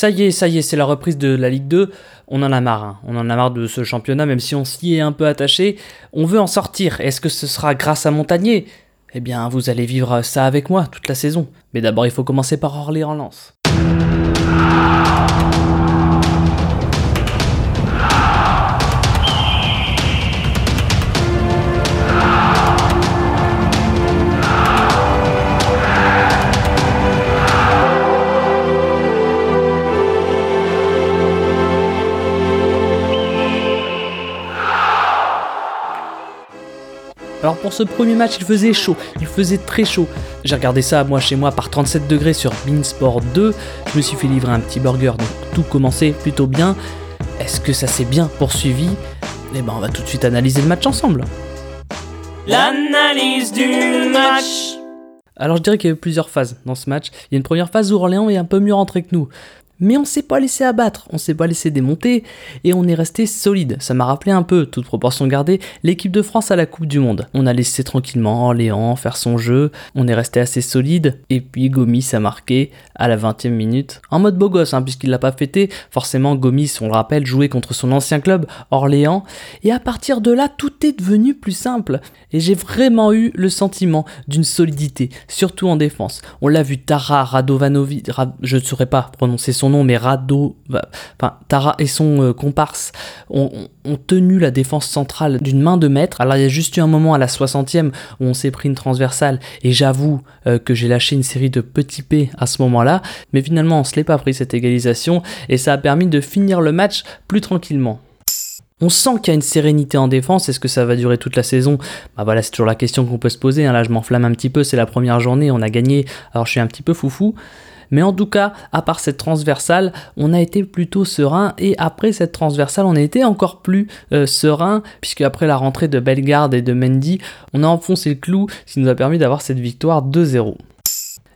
Ça y est, ça y est, c'est la reprise de la Ligue 2. On en a marre, hein. on en a marre de ce championnat, même si on s'y est un peu attaché. On veut en sortir. Est-ce que ce sera grâce à Montagnier? Eh bien, vous allez vivre ça avec moi toute la saison. Mais d'abord, il faut commencer par Orléans-Lens. Alors pour ce premier match, il faisait chaud, il faisait très chaud. J'ai regardé ça moi chez moi par 37 degrés sur Beansport 2. Je me suis fait livrer un petit burger, donc tout commençait plutôt bien. Est-ce que ça s'est bien poursuivi? Eh ben on va tout de suite analyser le match ensemble. L'analyse du match. Alors je dirais qu'il y a eu plusieurs phases dans ce match. Il y a une première phase où Orléans est un peu mieux rentré que nous mais on s'est pas laissé abattre, on s'est pas laissé démonter et on est resté solide. Ça m'a rappelé un peu, toute proportion gardée, l'équipe de France à la Coupe du Monde. On a laissé tranquillement Orléans faire son jeu, on est resté assez solide et puis Gomis a marqué à la 20e minute en mode beau gosse hein, puisqu'il l'a pas fêté. Forcément Gomis, on le rappelle, jouait contre son ancien club Orléans et à partir de là tout est devenu plus simple et j'ai vraiment eu le sentiment d'une solidité, surtout en défense. On l'a vu Tara Radovanovic, je ne saurais pas prononcer son mais Rado, enfin, Tara et son euh, comparse ont, tenu la défense centrale d'une main de maître. Alors il y a juste eu un moment à la 60e où on s'est pris une transversale et j'avoue euh, que j'ai lâché une série de petits P à ce moment-là, mais finalement on se l'est pas pris cette égalisation et ça a permis de finir le match plus tranquillement. On sent qu'il y a une sérénité en défense. Est-ce que ça va durer toute la saison? Bah voilà, c'est toujours la question qu'on peut se poser. Hein. Là, je m'enflamme un petit peu. C'est la première journée, on a gagné. Alors, je suis un petit peu foufou. Mais en tout cas, à part cette transversale, on a été plutôt serein. Et après cette transversale, on a été encore plus euh, serein, puisque après la rentrée de Bellegarde et de Mendy, on a enfoncé le clou, ce qui nous a permis d'avoir cette victoire 2-0.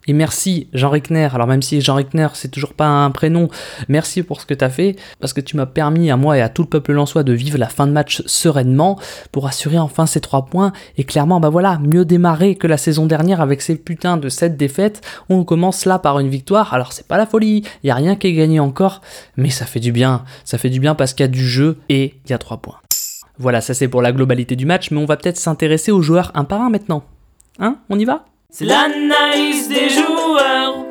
Et merci Jean Rickner. Alors même si Jean Rickner c'est toujours pas un prénom, merci pour ce que tu as fait parce que tu m'as permis à moi et à tout le peuple lançois de vivre la fin de match sereinement pour assurer enfin ces trois points et clairement bah voilà, mieux démarrer que la saison dernière avec ces putains de 7 défaites. On commence là par une victoire. Alors c'est pas la folie, il y a rien qui est gagné encore, mais ça fait du bien. Ça fait du bien parce qu'il y a du jeu et il y a trois points. Voilà, ça c'est pour la globalité du match, mais on va peut-être s'intéresser aux joueurs un par un maintenant. Hein? On y va? C'est l'analyse des joueurs.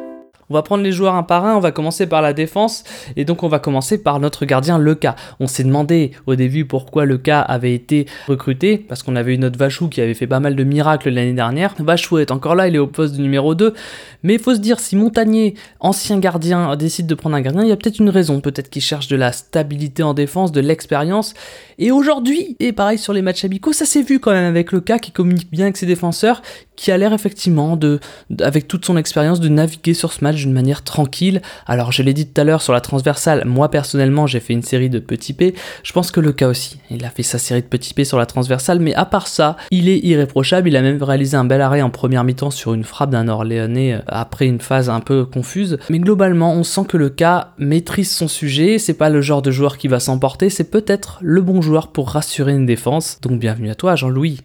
On va prendre les joueurs un par un, on va commencer par la défense, et donc on va commencer par notre gardien Leca. On s'est demandé au début pourquoi Leca avait été recruté, parce qu'on avait eu notre Vachou qui avait fait pas mal de miracles l'année dernière. Vachou est encore là, il est au poste de numéro 2, mais il faut se dire, si Montagnier, ancien gardien, décide de prendre un gardien, il y a peut-être une raison, peut-être qu'il cherche de la stabilité en défense, de l'expérience, et aujourd'hui, et pareil sur les matchs amicaux, ça s'est vu quand même avec Leca qui communique bien avec ses défenseurs, qui a l'air effectivement de, avec toute son expérience, de naviguer sur ce match d'une manière tranquille. Alors je l'ai dit tout à l'heure sur la transversale, moi personnellement j'ai fait une série de petits P, je pense que le cas aussi, il a fait sa série de petits P sur la transversale, mais à part ça, il est irréprochable, il a même réalisé un bel arrêt en première mi-temps sur une frappe d'un Orléanais euh, après une phase un peu confuse, mais globalement on sent que le cas maîtrise son sujet, c'est pas le genre de joueur qui va s'emporter, c'est peut-être le bon joueur pour rassurer une défense, donc bienvenue à toi Jean-Louis.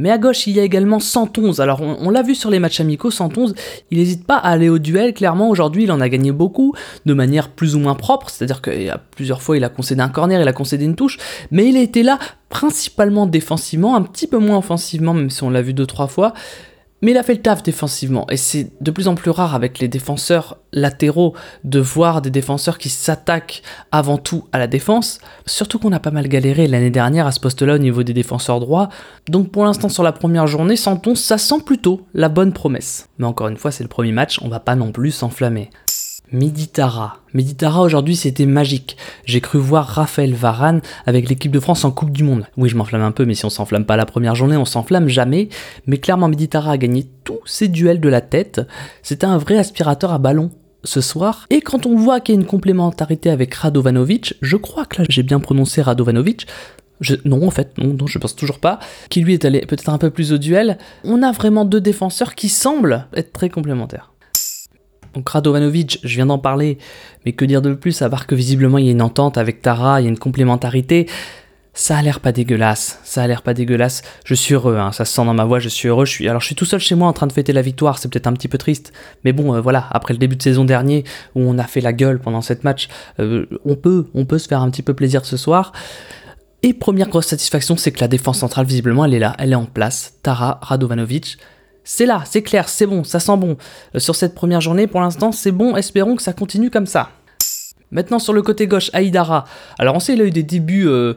Mais à gauche, il y a également 111. Alors, on, l'a vu sur les matchs amicaux, 111, il n'hésite pas à aller au duel. Clairement, aujourd'hui, il en a gagné beaucoup, de manière plus ou moins propre. C'est-à-dire qu'il y a plusieurs fois, il a concédé un corner, il a concédé une touche. Mais il a été là principalement défensivement, un petit peu moins offensivement, même si on l'a vu deux, trois fois. Mais il a fait le taf défensivement, et c'est de plus en plus rare avec les défenseurs latéraux de voir des défenseurs qui s'attaquent avant tout à la défense, surtout qu'on a pas mal galéré l'année dernière à ce poste-là au niveau des défenseurs droits, donc pour l'instant sur la première journée, sentons ça sent plutôt la bonne promesse. Mais encore une fois, c'est le premier match, on va pas non plus s'enflammer. Miditara. Miditara aujourd'hui c'était magique. J'ai cru voir Raphaël Varane avec l'équipe de France en Coupe du Monde. Oui je m'enflamme un peu mais si on s'enflamme pas la première journée on s'enflamme jamais. Mais clairement Miditara a gagné tous ses duels de la tête. C'était un vrai aspirateur à ballon ce soir. Et quand on voit qu'il y a une complémentarité avec Radovanovic, je crois que là j'ai bien prononcé Radovanovic, non, en fait, non, je pense toujours pas. Qui lui est allé peut-être un peu plus au duel. On a vraiment deux défenseurs qui semblent être très complémentaires. Donc Radovanovic, je viens d'en parler, mais que dire de plus à part que visiblement il y a une entente avec Tara, il y a une complémentarité. ça a l'air pas dégueulasse, ça a l'air pas dégueulasse. Je suis heureux, hein, ça se sent dans ma voix, je suis heureux. Je suis, alors je suis tout seul chez moi en train de fêter la victoire, c'est peut-être un petit peu triste, mais bon, euh, voilà. Après le début de saison dernier où on a fait la gueule pendant cette match, euh, on peut, on peut se faire un petit peu plaisir ce soir. Et première grosse satisfaction, c'est que la défense centrale visiblement elle est là, elle est en place. Tara Radovanovic, c'est là, c'est clair, c'est bon, ça sent bon. Euh, sur cette première journée, pour l'instant, c'est bon. Espérons que ça continue comme ça. Maintenant sur le côté gauche, Aïdara. Alors on sait il a eu des débuts euh,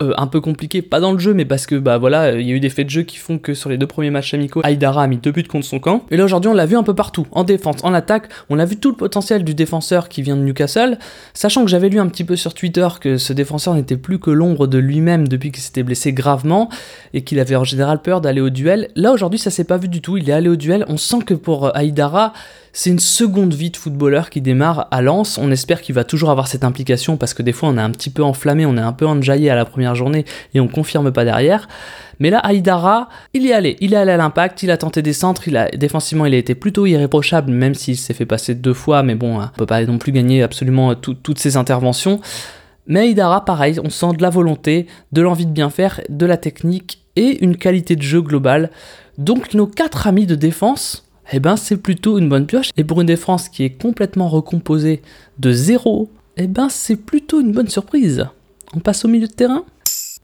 un peu compliqué, pas dans le jeu, mais parce que bah voilà, il y a eu des faits de jeu qui font que sur les deux premiers matchs amicaux, Aïdara a mis deux buts contre son camp. Et là aujourd'hui, on l'a vu un peu partout, en défense, en attaque, on a vu tout le potentiel du défenseur qui vient de Newcastle, sachant que j'avais lu un petit peu sur Twitter que ce défenseur n'était plus que l'ombre de lui-même depuis qu'il s'était blessé gravement et qu'il avait en général peur d'aller au duel. Là aujourd'hui, ça s'est pas vu du tout, il est allé au duel. On sent que pour Aïdara, c'est une seconde vie de footballeur qui démarre à Lens. On espère qu'il va toujours avoir cette implication parce que des fois on est un petit peu enflammé, on est un peu enjaillé à la première journée et on confirme pas derrière. Mais là, Aïdara, il est allé. Il est allé à l'impact, il a tenté des centres, défensivement il a été plutôt irréprochable, même s'il s'est fait passer deux fois, mais bon, on peut pas non plus gagner absolument toutes ses interventions. Mais Aïdara, pareil, on sent de la volonté, de l'envie de bien faire, de la technique et une qualité de jeu globale. Donc nos quatre amis de défense, eh ben c'est plutôt une bonne pioche. Et pour une défense qui est complètement recomposée de zéro, eh ben c'est plutôt une bonne surprise. On passe au milieu de terrain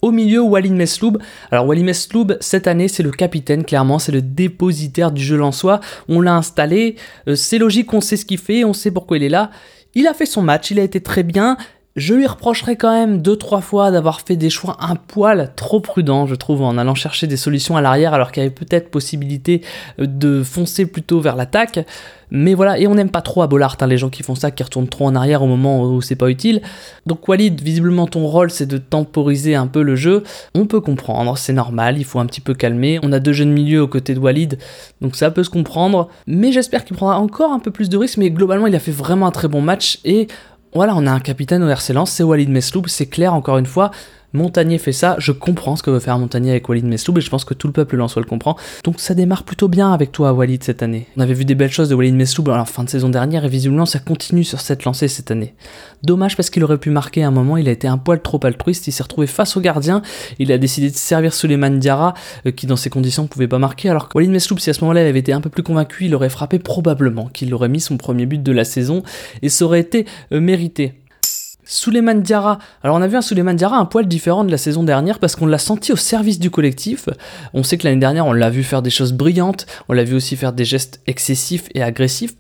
au milieu, Walid Mesloub. Alors Walid Mesloub, cette année, c'est le capitaine, clairement, c'est le dépositaire du jeu soi. On l'a installé, euh, c'est logique, on sait ce qu'il fait, on sait pourquoi il est là. Il a fait son match, il a été très bien. Je lui reprocherai quand même deux trois fois d'avoir fait des choix un poil trop prudents, je trouve, en allant chercher des solutions à l'arrière alors qu'il y avait peut-être possibilité euh, de foncer plutôt vers l'attaque. Mais voilà, et on n'aime pas trop à Bollard, hein, les gens qui font ça, qui retournent trop en arrière au moment où c'est pas utile. Donc Walid, visiblement ton rôle c'est de temporiser un peu le jeu. On peut comprendre, c'est normal, il faut un petit peu calmer. On a deux jeunes milieux aux côtés de Walid, donc ça peut se comprendre. Mais j'espère qu'il prendra encore un peu plus de risques, mais globalement il a fait vraiment un très bon match et voilà, on a un capitaine au RC c'est Walid Mesloub, c'est clair encore une fois, Montagnier fait ça, je comprends ce que veut faire Montagnier avec Walid Mesloub et je pense que tout le peuple lensois le comprend. Donc ça démarre plutôt bien avec toi Walid cette année. On avait vu des belles choses de Walid Mesloub à la fin de saison dernière et visiblement ça continue sur cette lancée cette année. Dommage parce qu'il aurait pu marquer à un moment, il a été un poil trop altruiste, il s'est retrouvé face au gardien, il a décidé de servir Suleiman Diarra euh, qui dans ces conditions pouvait pas marquer alors que Walid Mesloub si à ce moment-là il avait été un peu plus convaincu, il aurait frappé probablement qu'il aurait mis son premier but de la saison et ça aurait été euh, mérité. Suleiman Diarra. Alors on a vu un Suleiman Diarra un poil différent de la saison dernière parce qu'on l'a senti au service du collectif. On sait que l'année dernière on l'a vu faire des choses brillantes, on l'a vu aussi faire des gestes excessifs et agressifs.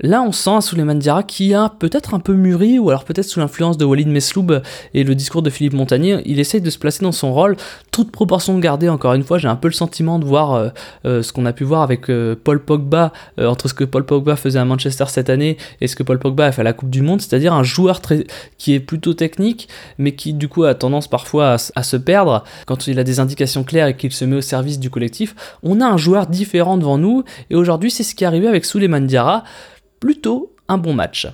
Là on sent un Suleiman Diarra qui a peut-être un peu mûri ou alors peut-être sous l'influence de Walid Mesloub et le discours de Philippe Montagnier, il essaye de se placer dans son rôle, toute proportion gardée encore une fois, j'ai un peu le sentiment de voir euh, euh, ce qu'on a pu voir avec euh, Paul Pogba, entre ce que Paul Pogba faisait à Manchester cette année et ce que Paul Pogba a fait à la Coupe du Monde, c'est-à-dire un joueur très, qui plutôt technique, mais qui du coup a tendance parfois à, se perdre quand il a des indications claires et qu'il se met au service du collectif. On a un joueur différent devant nous, et aujourd'hui c'est ce qui est arrivé avec Suleiman Diarra, plutôt un bon match.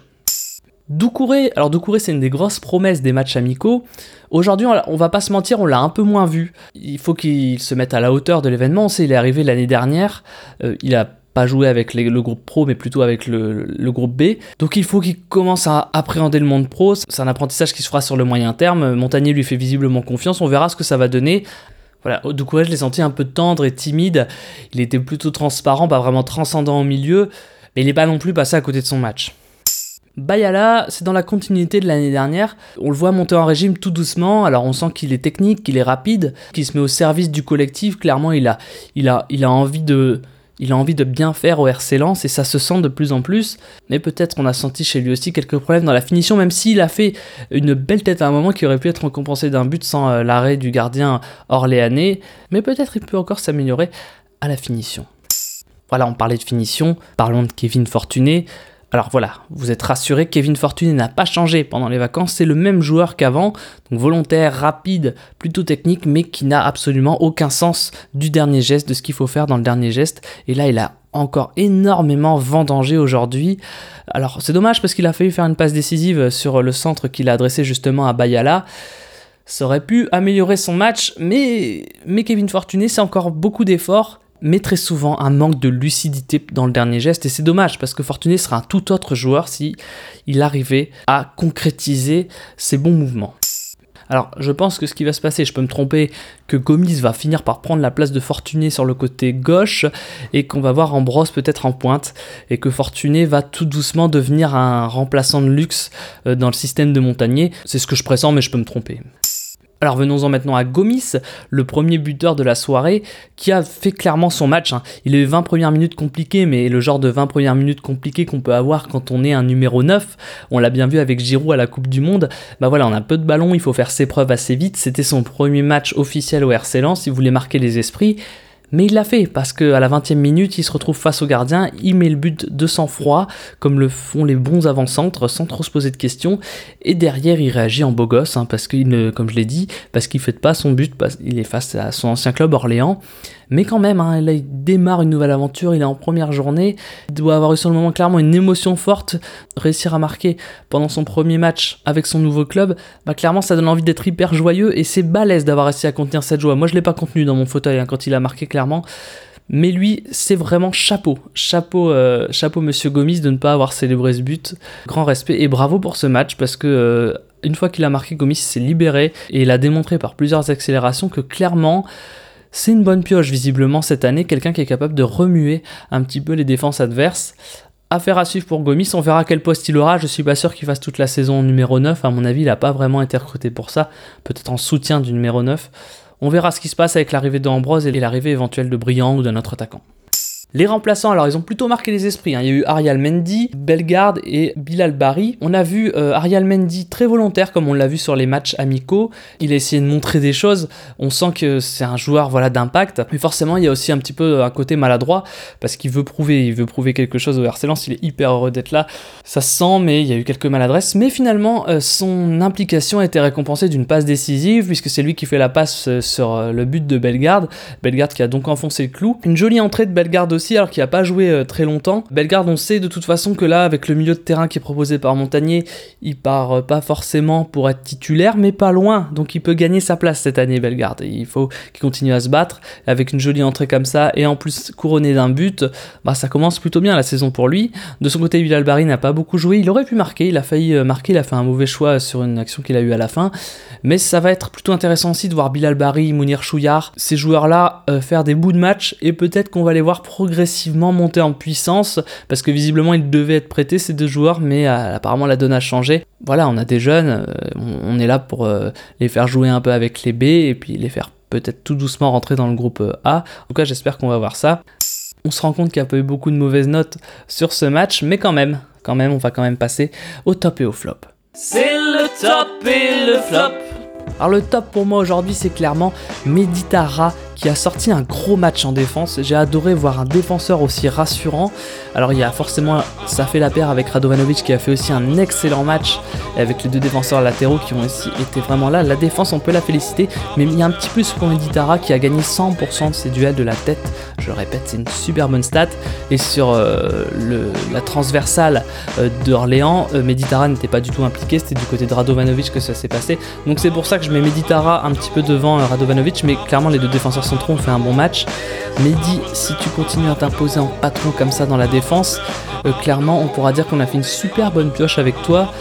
Doucouré, alors Doucouré c'est une des grosses promesses des matchs amicaux. Aujourd'hui, on, va pas se mentir, on l'a un peu moins vu. Il faut qu'il se mette à la hauteur de l'événement. On sait, il est arrivé l'année dernière. Euh, il a jouer avec le groupe pro, mais plutôt avec le, groupe B. Donc il faut qu'il commence à appréhender le monde pro. C'est un apprentissage qui se fera sur le moyen terme. Montagnier lui fait visiblement confiance. On verra ce que ça va donner. Voilà, du coup, je l'ai senti un peu tendre et timide. Il était plutôt transparent, pas vraiment transcendant au milieu, mais il n'est pas non plus passé à côté de son match. Bayala, c'est dans la continuité de l'année dernière. On le voit monter en régime tout doucement. Alors on sent qu'il est technique, qu'il est rapide, qu'il se met au service du collectif. Clairement, il a, il a, il a envie de, il a envie de bien faire au RC Lens et ça se sent de plus en plus. Mais peut-être qu'on a senti chez lui aussi quelques problèmes dans la finition, même s'il a fait une belle tête à un moment qui aurait pu être récompensé d'un but sans euh, l'arrêt du gardien orléanais. Mais peut-être il peut encore s'améliorer à la finition. Voilà, on parlait de finition, parlons de Kevin Fortuné. Alors voilà, vous êtes rassurés, Kevin Fortuné n'a pas changé pendant les vacances, c'est le même joueur qu'avant, donc volontaire, rapide, plutôt technique, mais qui n'a absolument aucun sens du dernier geste, de ce qu'il faut faire dans le dernier geste. Et là, il a encore énormément vendangé aujourd'hui. Alors c'est dommage parce qu'il a failli faire une passe décisive sur le centre qu'il a adressé justement à Bayala. Ça aurait pu améliorer son match, mais, mais Kevin Fortuné, c'est encore beaucoup d'efforts mais très souvent un manque de lucidité dans le dernier geste et c'est dommage parce que Fortuné sera un tout autre joueur si il arrivait à concrétiser ses bons mouvements. Alors, je pense que ce qui va se passer, je peux me tromper, que Gomis va finir par prendre la place de Fortuné sur le côté gauche et qu'on va voir Ambrose peut-être en pointe et que Fortuné va tout doucement devenir un remplaçant de luxe euh, dans le système de Montagnier. C'est ce que je pressens, mais je peux me tromper. Alors venons-en maintenant à Gomis, le premier buteur de la soirée, qui a fait clairement son match. hein. Il a eu 20 premières minutes compliquées, mais le genre de 20 premières minutes compliquées qu'on peut avoir quand on est un numéro 9, on l'a bien vu avec Giroud à la Coupe du Monde, bah voilà, on a peu de ballons, il faut faire ses preuves assez vite. C'était son premier match officiel au RC Lens, il voulait marquer les esprits. Mais il l'a fait parce qu'à la 20e minute, il se retrouve face au gardien, il met le but de sang-froid, comme le font les bons avant-centres, sans trop se poser de questions. Et derrière, il réagit en beau gosse, hein, parce qu'il, ne- comme je l'ai dit, parce qu'il ne fait pas son but, parce qu'il est face à son ancien club Orléans. Mais quand même, hein, là, il démarre une nouvelle aventure, il est en première journée, il doit avoir eu sur le moment clairement une émotion forte, réussir à marquer pendant son premier match avec son nouveau club, bah clairement ça donne envie d'être hyper joyeux et c'est balèze d'avoir réussi à contenir cette joie. Moi je l'ai pas contenu dans mon fauteuil hein, quand il a marqué clairement. Mais lui, c'est vraiment chapeau. Chapeau, euh, chapeau Monsieur Gomis de ne pas avoir célébré ce but. Grand respect et bravo pour ce match parce que euh, une fois qu'il a marqué, Gomis s'est libéré et il a démontré par plusieurs accélérations que clairement c'est une bonne pioche visiblement cette année, quelqu'un qui est capable de remuer un petit peu les défenses adverses. Affaire à suivre pour Gomis, on verra quel poste il aura. Je suis pas sûr qu'il fasse toute la saison numéro 9. À mon avis, il n'a pas vraiment été recruté pour ça. Peut-être en soutien du numéro 9. On verra ce qui se passe avec l'arrivée d'Ambrose et l'arrivée éventuelle de Briand ou d'un autre attaquant. Les remplaçants, alors ils ont plutôt marqué les esprits. hein. Il y a eu Arial Mendy, Bellegarde et Bilal Bari. On a vu euh, Arial Mendy très volontaire, comme on l'a vu sur les matchs amicaux. Il a essayé de montrer des choses. On sent que c'est un joueur voilà d'impact. Mais forcément, il y a aussi un petit peu un côté maladroit parce qu'il veut prouver, il veut prouver quelque chose au RC. Il est hyper heureux d'être là. Ça se sent, mais il y a eu quelques maladresses. Mais finalement, euh, son implication a été récompensée d'une passe décisive puisque c'est lui qui fait la passe euh, sur euh, le but de Bellegarde. Bellegarde qui a donc enfoncé le clou. Une jolie entrée de Bellegarde alors qu'il n'a pas joué euh, très longtemps. Bellegarde, on sait de toute façon que là, avec le milieu de terrain qui est proposé par Montagnier, il part euh, pas forcément pour être titulaire, mais pas loin. Donc il peut gagner sa place cette année, Bellegarde. Et il faut qu'il continue à se battre. Avec une jolie entrée comme ça, et en plus couronné d'un but, bah ça commence plutôt bien la saison pour lui. De son côté, Bilal Bari n'a pas beaucoup joué. Il aurait pu marquer, il a failli euh, marquer, il a fait un mauvais choix sur une action qu'il a eue à la fin. Mais ça va être plutôt intéressant aussi de voir Bilal Bari, Mounir Chouillard, ces joueurs-là faire des bouts de match et peut-être qu'on va les voir progressivement monter en puissance parce que visiblement ils devaient être prêtés ces deux joueurs, mais euh, apparemment la donne a changé. Voilà, on a des jeunes, euh, on, est là pour euh, les faire jouer un peu avec les B et puis les faire peut-être tout doucement rentrer dans le groupe A. En tout cas, j'espère qu'on va voir ça. On se rend compte qu'il n'y a pas eu beaucoup de mauvaises notes sur ce match, mais quand même, quand même, on va quand même passer au top et au flop. C'est le top et le flop. Alors le top pour moi aujourd'hui c'est clairement Meditara qui a sorti un gros match en défense. J'ai adoré voir un défenseur aussi rassurant. Alors il y a forcément, ça fait la paire avec Radovanovic qui a fait aussi un excellent match avec les deux défenseurs latéraux qui ont aussi été vraiment là. La défense on peut la féliciter, mais il y a un petit plus pour Meditara qui a gagné 100% de ses duels de la tête. Je le répète, c'est une super bonne stat. Et sur euh, la transversale euh, d'Orléans, euh, Meditara n'était pas du tout impliqué, c'était du côté de Radovanovic que ça s'est passé. Donc c'est pour ça que je mets Meditara un petit peu devant Radovanovic, mais clairement les deux défenseurs centraux ont fait un bon match. Mehdi, si tu continues à t'imposer en patron comme ça dans la défense, euh, clairement on pourra dire qu'on a fait une super bonne pioche avec toi.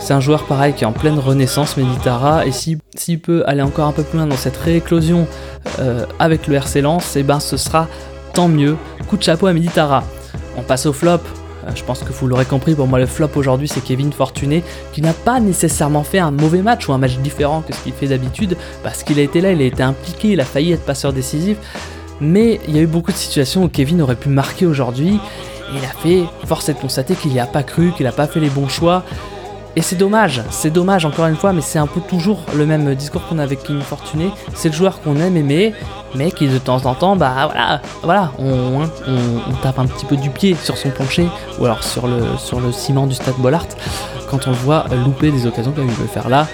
C'est un joueur pareil qui est en pleine renaissance, Meditara, et si- s'il peut aller encore un peu plus loin dans cette rééclosion euh, avec le RC Lens, et ben ce sera tant mieux. Coup de chapeau à Meditara. On passe au flop. Euh, Je pense que vous l'aurez compris, pour moi le flop aujourd'hui c'est Kevin Fortuné qui n'a pas nécessairement fait un mauvais match ou un match différent que ce qu'il fait d'habitude parce qu'il a été là, il a été impliqué, il a failli être passeur décisif. Mais il y a eu beaucoup de situations où Kevin aurait pu marquer aujourd'hui il a fait, force est de constater qu'il n'y a pas cru, qu'il n'a pas fait les bons choix. Et c'est dommage, c'est dommage encore une fois, mais c'est un peu toujours le même discours qu'on a avec Kevin Fortuné. C'est le joueur qu'on aime aimer, mais qui de temps en temps, bah voilà, voilà, on, on- on tape un petit peu du pied sur son plancher ou alors sur le, sur le ciment du stade Bollard quand on le voit louper des occasions comme il veut faire là.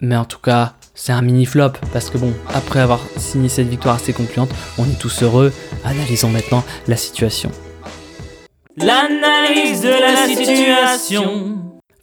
Mais en tout cas, c'est un mini flop parce que bon, après avoir signé cette victoire assez concluante, on est tous heureux. Analysons maintenant la situation. L'analyse de la situation.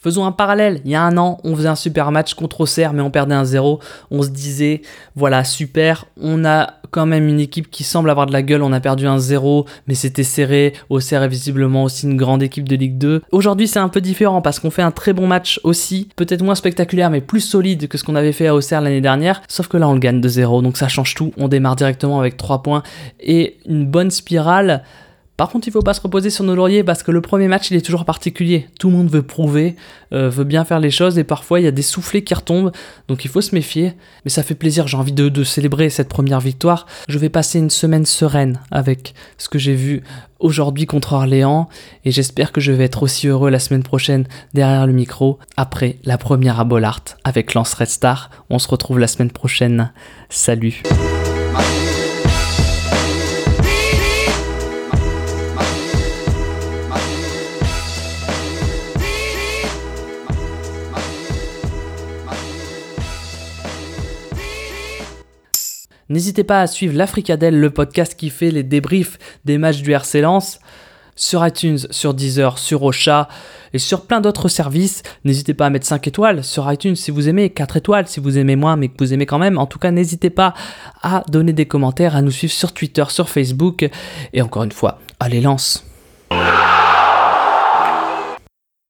Faisons un parallèle. Il y a un an, on faisait un super match contre Auxerre, mais on perdait un 0. On se disait, voilà, super. On a quand même une équipe qui semble avoir de la gueule. On a perdu un 0, mais c'était serré. Auxerre est visiblement aussi une grande équipe de Ligue 2. Aujourd'hui, c'est un peu différent parce qu'on fait un très bon match aussi. Peut-être moins spectaculaire, mais plus solide que ce qu'on avait fait à Auxerre l'année dernière. Sauf que là, on le gagne de 0. Donc ça change tout. On démarre directement avec 3 points et une bonne spirale. Par contre, il faut pas se reposer sur nos lauriers parce que le premier match, il est toujours particulier. Tout le monde veut prouver, euh, veut bien faire les choses et parfois il y a des soufflets qui retombent, donc il faut se méfier. Mais ça fait plaisir, j'ai envie de, de, célébrer cette première victoire. Je vais passer une semaine sereine avec ce que j'ai vu aujourd'hui contre Orléans et j'espère que je vais être aussi heureux la semaine prochaine derrière le micro après la première à Bollard avec Lance Red Star. On se retrouve la semaine prochaine. Salut. N'hésitez pas à suivre l'Africadelle, le podcast qui fait les débriefs des matchs du RC Lens sur iTunes, sur Deezer, sur Ocha et sur plein d'autres services. N'hésitez pas à mettre 5 étoiles sur iTunes si vous aimez, 4 étoiles si vous aimez moins mais que vous aimez quand même. En tout cas, n'hésitez pas à donner des commentaires, à nous suivre sur Twitter, sur Facebook et encore une fois, allez lance